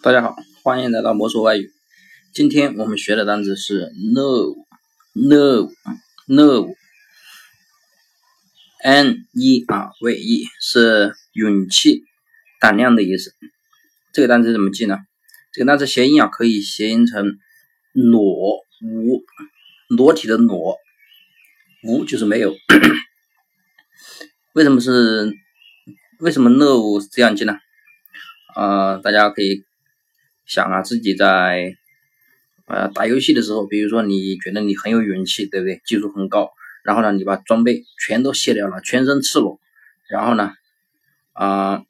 大家好，欢迎来到魔术外语。今天我们学的单词是 nerve，nerve，n e r v e 是勇气、胆量的意思。这个单词怎么记呢？这个单词谐音啊，可以谐音成裸无，裸体的裸，无就是没有。为什么是为什么 nerve 这样记呢？啊，大家可以。想啊，自己在呃打游戏的时候，比如说你觉得你很有勇气，对不对？技术很高，然后呢，你把装备全都卸掉了，全身赤裸，然后呢，啊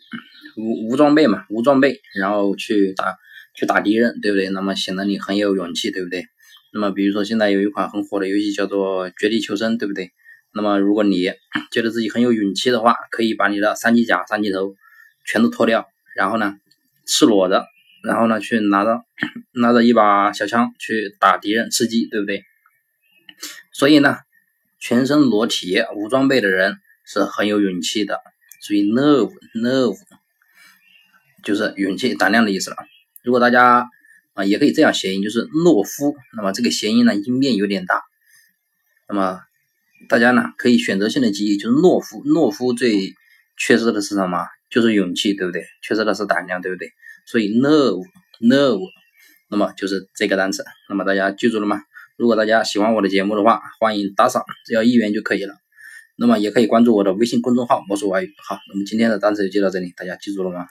无无装备嘛，无装备，然后去打去打敌人，对不对？那么显得你很有勇气，对不对？那么比如说现在有一款很火的游戏叫做《绝地求生》，对不对？那么如果你觉得自己很有勇气的话，可以把你的三级甲、三级头全都脱掉，然后呢，赤裸的。然后呢，去拿着 拿着一把小枪去打敌人吃鸡，对不对？所以呢，全身裸体无装备的人是很有勇气的。所以 nerve nerve 就是勇气、胆量的意思了。如果大家啊也可以这样谐音，就是懦夫。那么这个谐音呢音变有点大。那么大家呢可以选择性的记忆，就是懦夫。懦夫最缺失的是什么？就是勇气，对不对？缺失的是胆量，对不对？所以 love love，那么就是这个单词，那么大家记住了吗？如果大家喜欢我的节目的话，欢迎打赏，只要一元就可以了。那么也可以关注我的微信公众号“魔术外语”。好，那么今天的单词就记到这里，大家记住了吗？